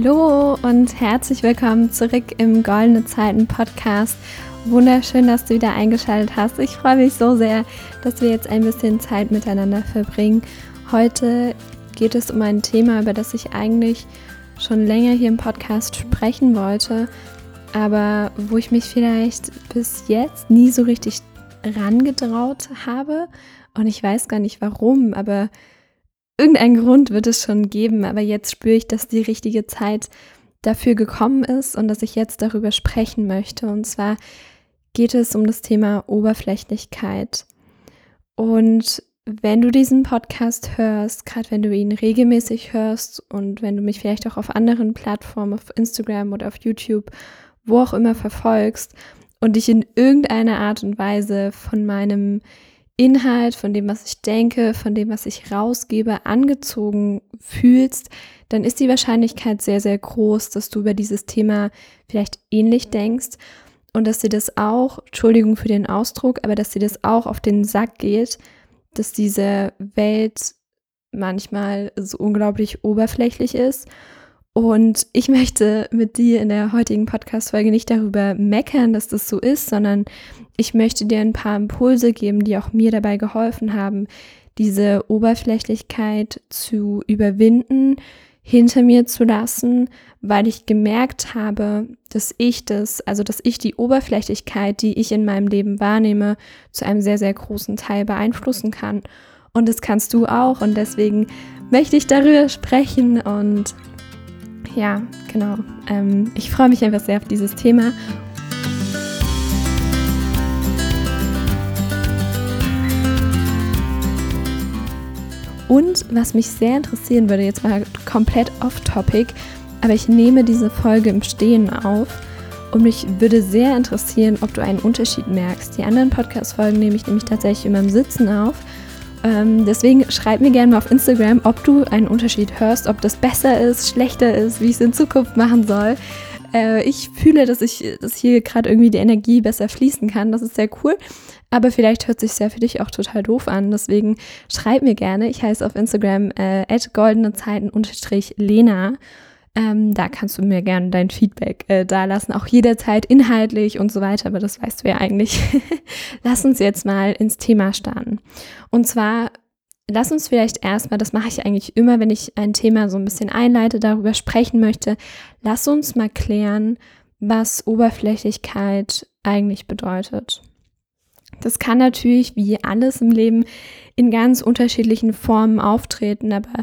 Hallo und herzlich willkommen zurück im Goldene Zeiten Podcast. Wunderschön, dass du wieder eingeschaltet hast. Ich freue mich so sehr, dass wir jetzt ein bisschen Zeit miteinander verbringen. Heute geht es um ein Thema, über das ich eigentlich schon länger hier im Podcast sprechen wollte, aber wo ich mich vielleicht bis jetzt nie so richtig rangetraut habe. Und ich weiß gar nicht warum, aber irgendeinen Grund wird es schon geben. Aber jetzt spüre ich, dass die richtige Zeit dafür gekommen ist und dass ich jetzt darüber sprechen möchte. Und zwar geht es um das Thema Oberflächlichkeit. Und wenn du diesen Podcast hörst, gerade wenn du ihn regelmäßig hörst und wenn du mich vielleicht auch auf anderen Plattformen, auf Instagram oder auf YouTube, wo auch immer verfolgst und dich in irgendeiner Art und Weise von meinem Inhalt, von dem, was ich denke, von dem, was ich rausgebe, angezogen fühlst, dann ist die Wahrscheinlichkeit sehr, sehr groß, dass du über dieses Thema vielleicht ähnlich denkst und dass dir das auch, Entschuldigung für den Ausdruck, aber dass dir das auch auf den Sack geht, dass diese Welt manchmal so unglaublich oberflächlich ist. Und ich möchte mit dir in der heutigen Podcast-Folge nicht darüber meckern, dass das so ist, sondern ich möchte dir ein paar Impulse geben, die auch mir dabei geholfen haben, diese Oberflächlichkeit zu überwinden, hinter mir zu lassen, weil ich gemerkt habe, dass ich das, also dass ich die Oberflächlichkeit, die ich in meinem Leben wahrnehme, zu einem sehr, sehr großen Teil beeinflussen kann. Und das kannst du auch. Und deswegen möchte ich darüber sprechen. Und ja, genau. Ähm, ich freue mich einfach sehr auf dieses Thema Und was mich sehr interessieren würde, jetzt mal komplett off-topic, aber ich nehme diese Folge im Stehen auf und mich würde sehr interessieren, ob du einen Unterschied merkst. Die anderen Podcast-Folgen nehme ich nämlich tatsächlich immer im Sitzen auf. Ähm, deswegen schreib mir gerne mal auf Instagram, ob du einen Unterschied hörst, ob das besser ist, schlechter ist, wie ich es in Zukunft machen soll. Äh, ich fühle, dass ich, dass hier gerade irgendwie die Energie besser fließen kann. Das ist sehr cool. Aber vielleicht hört sich ja für dich auch total doof an. Deswegen schreib mir gerne. Ich heiße auf Instagram äh, goldenezeiten-lena. Ähm, da kannst du mir gerne dein Feedback äh, da lassen, auch jederzeit inhaltlich und so weiter, aber das weißt du ja eigentlich. Lass uns jetzt mal ins Thema starten. Und zwar, lass uns vielleicht erstmal, das mache ich eigentlich immer, wenn ich ein Thema so ein bisschen einleite, darüber sprechen möchte, lass uns mal klären, was Oberflächlichkeit eigentlich bedeutet. Das kann natürlich wie alles im Leben in ganz unterschiedlichen Formen auftreten, aber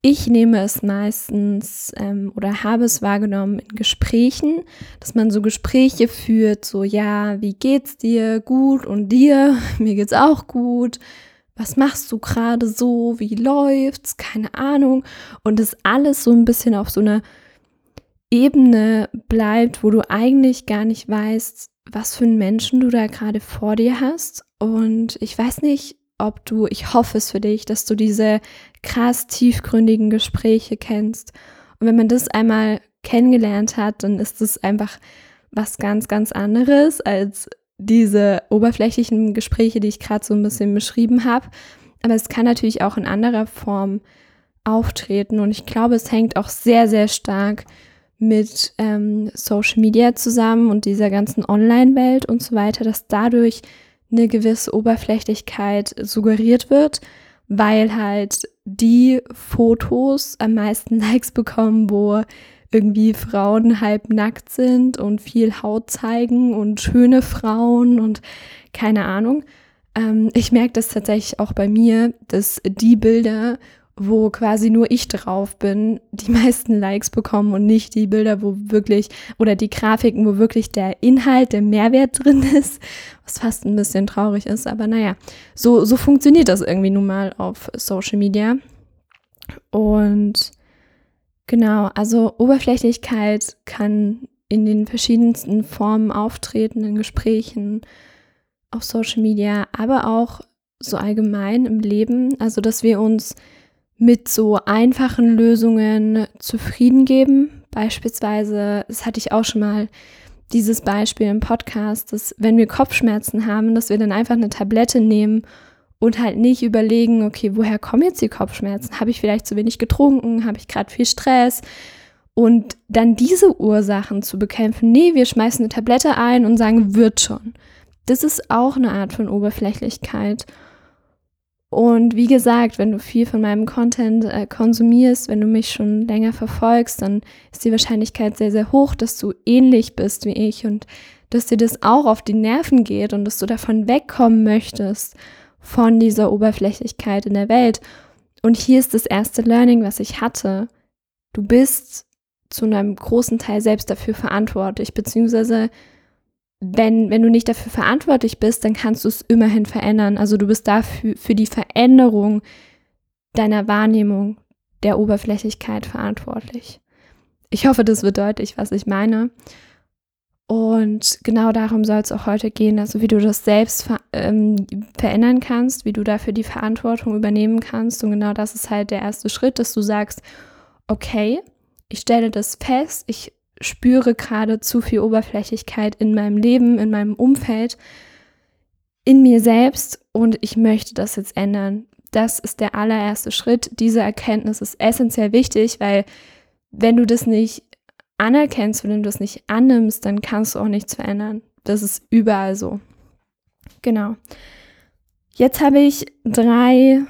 ich nehme es meistens ähm, oder habe es wahrgenommen in Gesprächen, dass man so Gespräche führt, so ja, wie geht's dir? Gut und dir? Mir geht's auch gut. Was machst du gerade so? Wie läuft's? Keine Ahnung. Und das alles so ein bisschen auf so einer Ebene bleibt, wo du eigentlich gar nicht weißt, was für einen Menschen du da gerade vor dir hast. Und ich weiß nicht, ob du, ich hoffe es für dich, dass du diese krass tiefgründigen Gespräche kennst. Und wenn man das einmal kennengelernt hat, dann ist es einfach was ganz, ganz anderes als diese oberflächlichen Gespräche, die ich gerade so ein bisschen beschrieben habe. Aber es kann natürlich auch in anderer Form auftreten. Und ich glaube, es hängt auch sehr, sehr stark mit ähm, Social Media zusammen und dieser ganzen Online-Welt und so weiter, dass dadurch eine gewisse Oberflächlichkeit suggeriert wird, weil halt die Fotos am meisten Likes bekommen, wo irgendwie Frauen halb nackt sind und viel Haut zeigen und schöne Frauen und keine Ahnung. Ähm, ich merke das tatsächlich auch bei mir, dass die Bilder, wo quasi nur ich drauf bin, die meisten Likes bekommen und nicht die Bilder, wo wirklich, oder die Grafiken, wo wirklich der Inhalt, der Mehrwert drin ist, was fast ein bisschen traurig ist, aber naja, so, so funktioniert das irgendwie nun mal auf Social Media. Und genau, also Oberflächlichkeit kann in den verschiedensten Formen auftreten, in Gesprächen, auf Social Media, aber auch so allgemein im Leben, also dass wir uns mit so einfachen Lösungen zufrieden geben. Beispielsweise, das hatte ich auch schon mal dieses Beispiel im Podcast, dass wenn wir Kopfschmerzen haben, dass wir dann einfach eine Tablette nehmen und halt nicht überlegen, okay, woher kommen jetzt die Kopfschmerzen? Habe ich vielleicht zu wenig getrunken? Habe ich gerade viel Stress? und dann diese Ursachen zu bekämpfen. Nee, wir schmeißen eine Tablette ein und sagen, wird schon. Das ist auch eine Art von Oberflächlichkeit. Und wie gesagt, wenn du viel von meinem Content äh, konsumierst, wenn du mich schon länger verfolgst, dann ist die Wahrscheinlichkeit sehr, sehr hoch, dass du ähnlich bist wie ich und dass dir das auch auf die Nerven geht und dass du davon wegkommen möchtest, von dieser Oberflächlichkeit in der Welt. Und hier ist das erste Learning, was ich hatte. Du bist zu einem großen Teil selbst dafür verantwortlich, beziehungsweise wenn, wenn du nicht dafür verantwortlich bist, dann kannst du es immerhin verändern. Also du bist dafür für die Veränderung deiner Wahrnehmung der Oberflächlichkeit verantwortlich. Ich hoffe, das wird deutlich, was ich meine. Und genau darum soll es auch heute gehen, also wie du das selbst ver ähm, verändern kannst, wie du dafür die Verantwortung übernehmen kannst. Und genau das ist halt der erste Schritt, dass du sagst, okay, ich stelle das fest, ich spüre gerade zu viel Oberflächlichkeit in meinem Leben, in meinem Umfeld, in mir selbst und ich möchte das jetzt ändern. Das ist der allererste Schritt. Diese Erkenntnis ist essentiell wichtig, weil wenn du das nicht anerkennst, wenn du das nicht annimmst, dann kannst du auch nichts verändern. Das ist überall so. Genau. Jetzt habe ich drei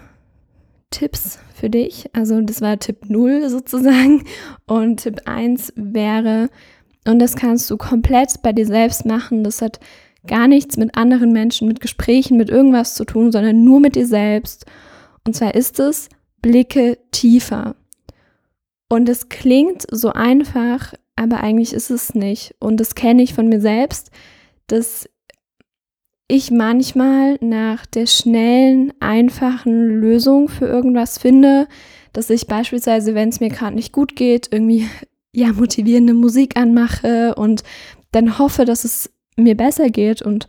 Tipps für dich. Also das war Tipp 0 sozusagen. Und Tipp 1 wäre, und das kannst du komplett bei dir selbst machen, das hat gar nichts mit anderen Menschen, mit Gesprächen, mit irgendwas zu tun, sondern nur mit dir selbst. Und zwar ist es, blicke tiefer. Und es klingt so einfach, aber eigentlich ist es nicht. Und das kenne ich von mir selbst, dass ich manchmal nach der schnellen, einfachen Lösung für irgendwas finde, dass ich beispielsweise, wenn es mir gerade nicht gut geht, irgendwie ja motivierende Musik anmache und dann hoffe, dass es mir besser geht und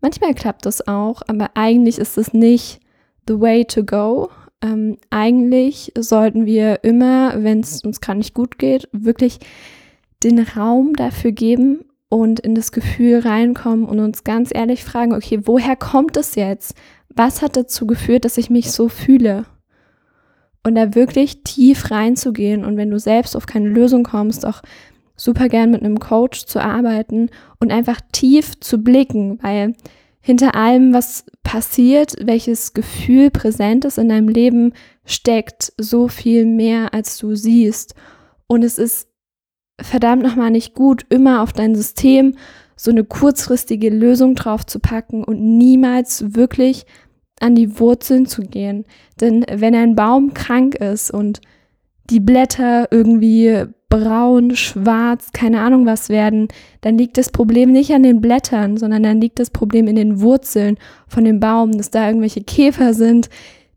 manchmal klappt das auch, aber eigentlich ist es nicht the way to go. Ähm, eigentlich sollten wir immer, wenn es uns gerade nicht gut geht, wirklich den Raum dafür geben und in das Gefühl reinkommen und uns ganz ehrlich fragen, okay, woher kommt es jetzt? Was hat dazu geführt, dass ich mich so fühle? Und da wirklich tief reinzugehen und wenn du selbst auf keine Lösung kommst, auch super gern mit einem Coach zu arbeiten und einfach tief zu blicken, weil hinter allem, was passiert, welches Gefühl präsent ist in deinem Leben, steckt so viel mehr, als du siehst. Und es ist verdammt nochmal nicht gut, immer auf dein System so eine kurzfristige Lösung drauf zu packen und niemals wirklich an die Wurzeln zu gehen. Denn wenn ein Baum krank ist und die Blätter irgendwie braun, schwarz, keine Ahnung was werden, dann liegt das Problem nicht an den Blättern, sondern dann liegt das Problem in den Wurzeln von dem Baum, dass da irgendwelche Käfer sind,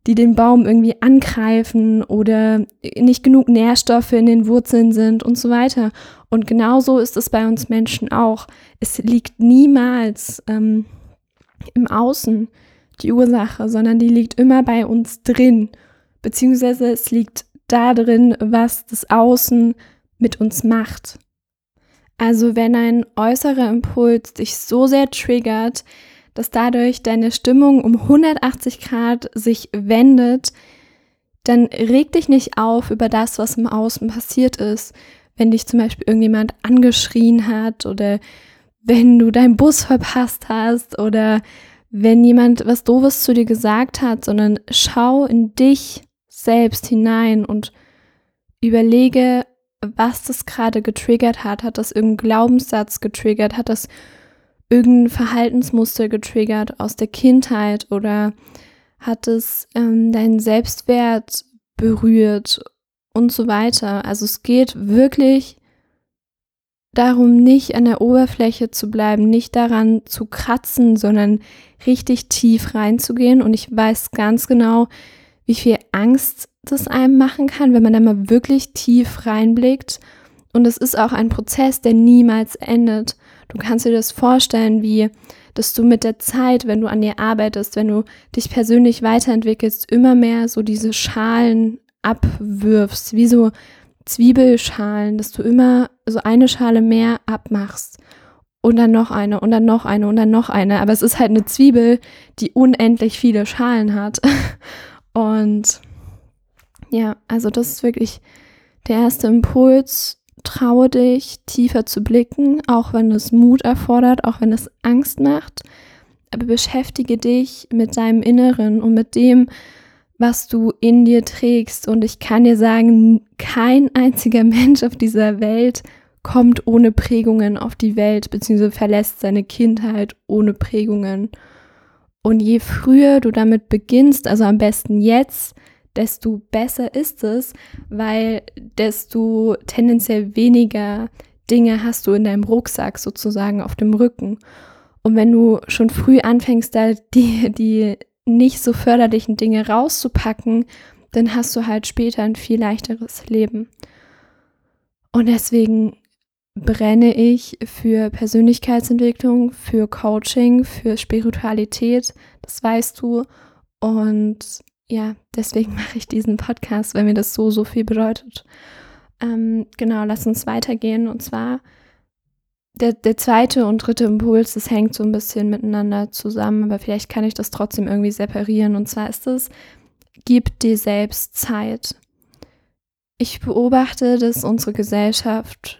die den Baum irgendwie angreifen oder nicht genug Nährstoffe in den Wurzeln sind und so weiter. Und genauso ist es bei uns Menschen auch. Es liegt niemals ähm, im Außen die Ursache, sondern die liegt immer bei uns drin. Beziehungsweise es liegt da drin, was das Außen mit uns macht. Also wenn ein äußerer Impuls dich so sehr triggert, dass dadurch deine Stimmung um 180 Grad sich wendet, dann reg dich nicht auf über das, was im Außen passiert ist. Wenn dich zum Beispiel irgendjemand angeschrien hat oder wenn du deinen Bus verpasst hast oder wenn jemand was Doofes zu dir gesagt hat, sondern schau in dich selbst hinein und überlege, was das gerade getriggert hat. Hat das irgendeinen Glaubenssatz getriggert? Hat das irgendein Verhaltensmuster getriggert aus der Kindheit oder hat es ähm, deinen Selbstwert berührt und so weiter. Also es geht wirklich darum, nicht an der Oberfläche zu bleiben, nicht daran zu kratzen, sondern richtig tief reinzugehen. Und ich weiß ganz genau, wie viel Angst das einem machen kann, wenn man da mal wirklich tief reinblickt. Und es ist auch ein Prozess, der niemals endet. Du kannst dir das vorstellen, wie dass du mit der Zeit, wenn du an dir arbeitest, wenn du dich persönlich weiterentwickelst, immer mehr so diese Schalen abwirfst, wie so Zwiebelschalen, dass du immer so eine Schale mehr abmachst und dann noch eine und dann noch eine und dann noch eine. Aber es ist halt eine Zwiebel, die unendlich viele Schalen hat. Und ja, also das ist wirklich der erste Impuls, traue dich, tiefer zu blicken, auch wenn es Mut erfordert, auch wenn es Angst macht. Aber beschäftige dich mit deinem Inneren und mit dem, was du in dir trägst. Und ich kann dir sagen, kein einziger Mensch auf dieser Welt kommt ohne Prägungen auf die Welt, beziehungsweise verlässt seine Kindheit ohne Prägungen. Und je früher du damit beginnst, also am besten jetzt, desto besser ist es, weil desto tendenziell weniger Dinge hast du in deinem Rucksack sozusagen auf dem Rücken. Und wenn du schon früh anfängst, da die, die nicht so förderlichen Dinge rauszupacken, dann hast du halt später ein viel leichteres Leben. Und deswegen brenne ich für Persönlichkeitsentwicklung, für Coaching, für Spiritualität, das weißt du. Und ja, deswegen mache ich diesen Podcast, weil mir das so, so viel bedeutet. Ähm, genau, lass uns weitergehen. Und zwar der, der zweite und dritte Impuls, das hängt so ein bisschen miteinander zusammen, aber vielleicht kann ich das trotzdem irgendwie separieren. Und zwar ist es, gib dir selbst Zeit. Ich beobachte, dass unsere Gesellschaft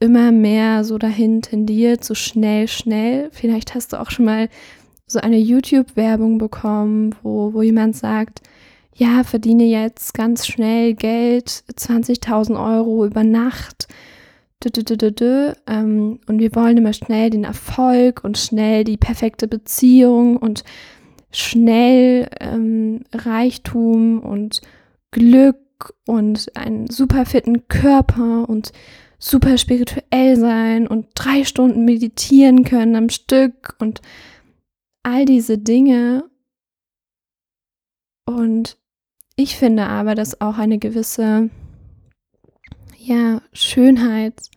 immer mehr so dahin tendiert, so schnell, schnell. Vielleicht hast du auch schon mal so eine YouTube-Werbung bekommen, wo, wo jemand sagt, ja, verdiene jetzt ganz schnell Geld, 20.000 Euro über Nacht. Ähm, und wir wollen immer schnell den Erfolg und schnell die perfekte Beziehung und schnell ähm, Reichtum und Glück und einen super fitten Körper und super spirituell sein und drei Stunden meditieren können am Stück und all diese Dinge. Und ich finde aber, dass auch eine gewisse ja, Schönheit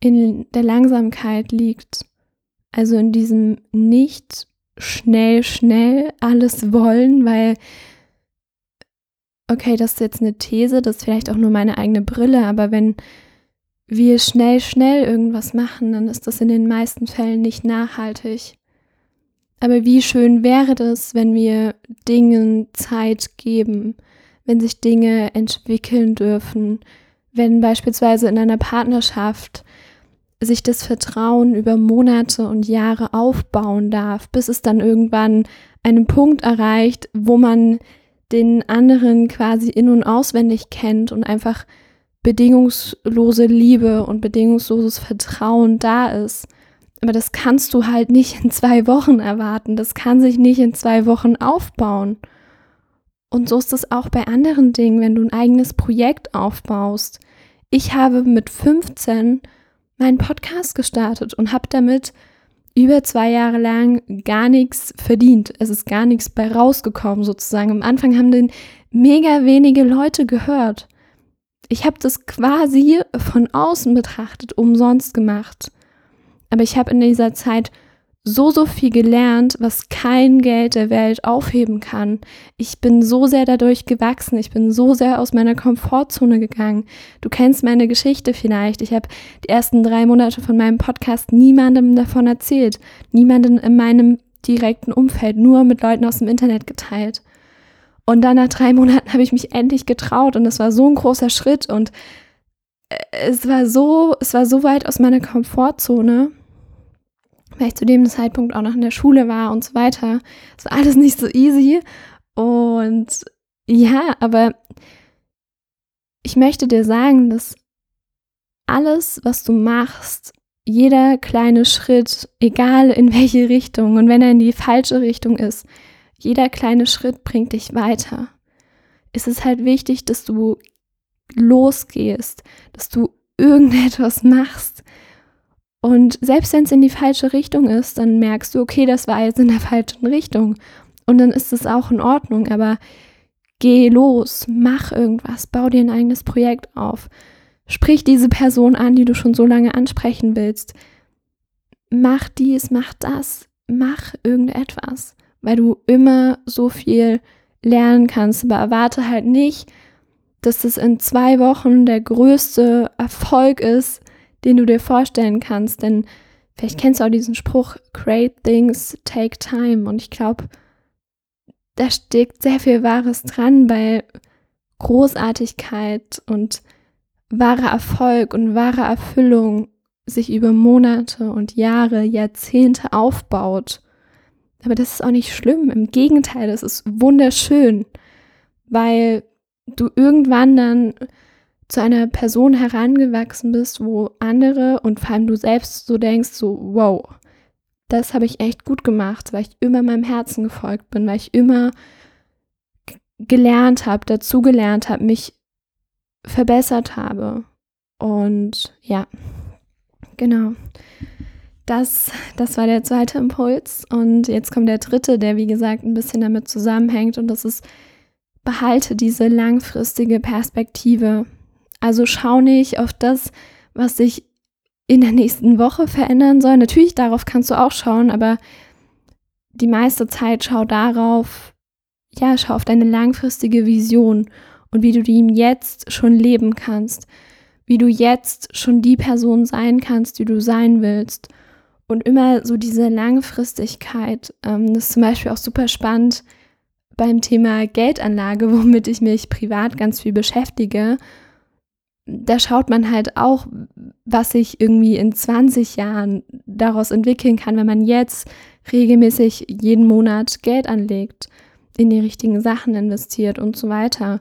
in der Langsamkeit liegt. Also in diesem nicht schnell, schnell alles wollen, weil, okay, das ist jetzt eine These, das ist vielleicht auch nur meine eigene Brille, aber wenn wir schnell, schnell irgendwas machen, dann ist das in den meisten Fällen nicht nachhaltig. Aber wie schön wäre das, wenn wir Dingen Zeit geben, wenn sich Dinge entwickeln dürfen, wenn beispielsweise in einer Partnerschaft sich das Vertrauen über Monate und Jahre aufbauen darf, bis es dann irgendwann einen Punkt erreicht, wo man den anderen quasi in und auswendig kennt und einfach bedingungslose Liebe und bedingungsloses Vertrauen da ist. Aber das kannst du halt nicht in zwei Wochen erwarten. Das kann sich nicht in zwei Wochen aufbauen. Und so ist es auch bei anderen Dingen, wenn du ein eigenes Projekt aufbaust. Ich habe mit 15 meinen Podcast gestartet und habe damit über zwei Jahre lang gar nichts verdient. Es ist gar nichts bei rausgekommen sozusagen. Am Anfang haben den mega wenige Leute gehört. Ich habe das quasi von außen betrachtet, umsonst gemacht. Aber ich habe in dieser Zeit so, so viel gelernt, was kein Geld der Welt aufheben kann. Ich bin so sehr dadurch gewachsen. Ich bin so sehr aus meiner Komfortzone gegangen. Du kennst meine Geschichte vielleicht. Ich habe die ersten drei Monate von meinem Podcast niemandem davon erzählt. Niemandem in meinem direkten Umfeld, nur mit Leuten aus dem Internet geteilt. Und dann nach drei Monaten habe ich mich endlich getraut und es war so ein großer Schritt und äh, es war so, es war so weit aus meiner Komfortzone weil ich zu dem Zeitpunkt auch noch in der Schule war und so weiter. Es war alles nicht so easy. Und ja, aber ich möchte dir sagen, dass alles, was du machst, jeder kleine Schritt, egal in welche Richtung und wenn er in die falsche Richtung ist, jeder kleine Schritt bringt dich weiter. Es ist halt wichtig, dass du losgehst, dass du irgendetwas machst, und selbst wenn es in die falsche Richtung ist, dann merkst du, okay, das war jetzt in der falschen Richtung. Und dann ist es auch in Ordnung. Aber geh los, mach irgendwas, bau dir ein eigenes Projekt auf. Sprich diese Person an, die du schon so lange ansprechen willst. Mach dies, mach das, mach irgendetwas, weil du immer so viel lernen kannst. Aber erwarte halt nicht, dass es in zwei Wochen der größte Erfolg ist, den du dir vorstellen kannst. Denn vielleicht kennst du auch diesen Spruch, Great Things Take Time. Und ich glaube, da steckt sehr viel Wahres dran, weil Großartigkeit und wahrer Erfolg und wahre Erfüllung sich über Monate und Jahre, Jahrzehnte aufbaut. Aber das ist auch nicht schlimm. Im Gegenteil, das ist wunderschön, weil du irgendwann dann zu einer Person herangewachsen bist, wo andere und vor allem du selbst so denkst, so, wow, das habe ich echt gut gemacht, weil ich immer meinem Herzen gefolgt bin, weil ich immer gelernt habe, dazugelernt habe, mich verbessert habe. Und ja, genau. Das, das war der zweite Impuls. Und jetzt kommt der dritte, der wie gesagt ein bisschen damit zusammenhängt. Und das ist, behalte diese langfristige Perspektive. Also schau nicht auf das, was sich in der nächsten Woche verändern soll. Natürlich, darauf kannst du auch schauen, aber die meiste Zeit schau darauf, ja, schau auf deine langfristige Vision und wie du die jetzt schon leben kannst, wie du jetzt schon die Person sein kannst, die du sein willst. Und immer so diese Langfristigkeit, ähm, das ist zum Beispiel auch super spannend beim Thema Geldanlage, womit ich mich privat ganz viel beschäftige. Da schaut man halt auch, was sich irgendwie in 20 Jahren daraus entwickeln kann, wenn man jetzt regelmäßig jeden Monat Geld anlegt, in die richtigen Sachen investiert und so weiter.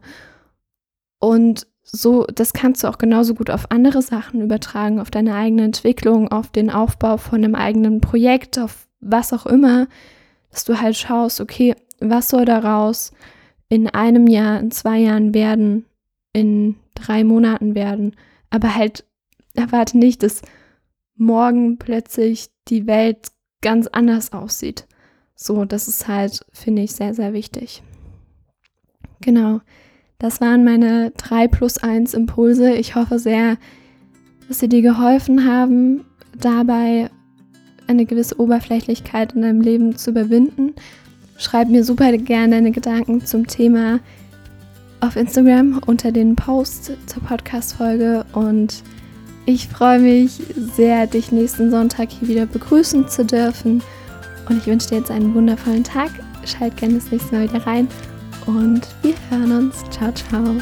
Und so, das kannst du auch genauso gut auf andere Sachen übertragen, auf deine eigene Entwicklung, auf den Aufbau von einem eigenen Projekt, auf was auch immer, dass du halt schaust, okay, was soll daraus in einem Jahr, in zwei Jahren werden, in drei Monaten werden, aber halt erwarte nicht, dass morgen plötzlich die Welt ganz anders aussieht. So, das ist halt, finde ich, sehr, sehr wichtig. Genau. Das waren meine drei plus eins Impulse. Ich hoffe sehr, dass sie dir geholfen haben, dabei eine gewisse Oberflächlichkeit in deinem Leben zu überwinden. Schreib mir super gerne deine Gedanken zum Thema auf Instagram unter den Post zur Podcast-Folge und ich freue mich sehr, dich nächsten Sonntag hier wieder begrüßen zu dürfen. Und ich wünsche dir jetzt einen wundervollen Tag. Schalt gerne das nächste Mal wieder rein und wir hören uns. Ciao, ciao.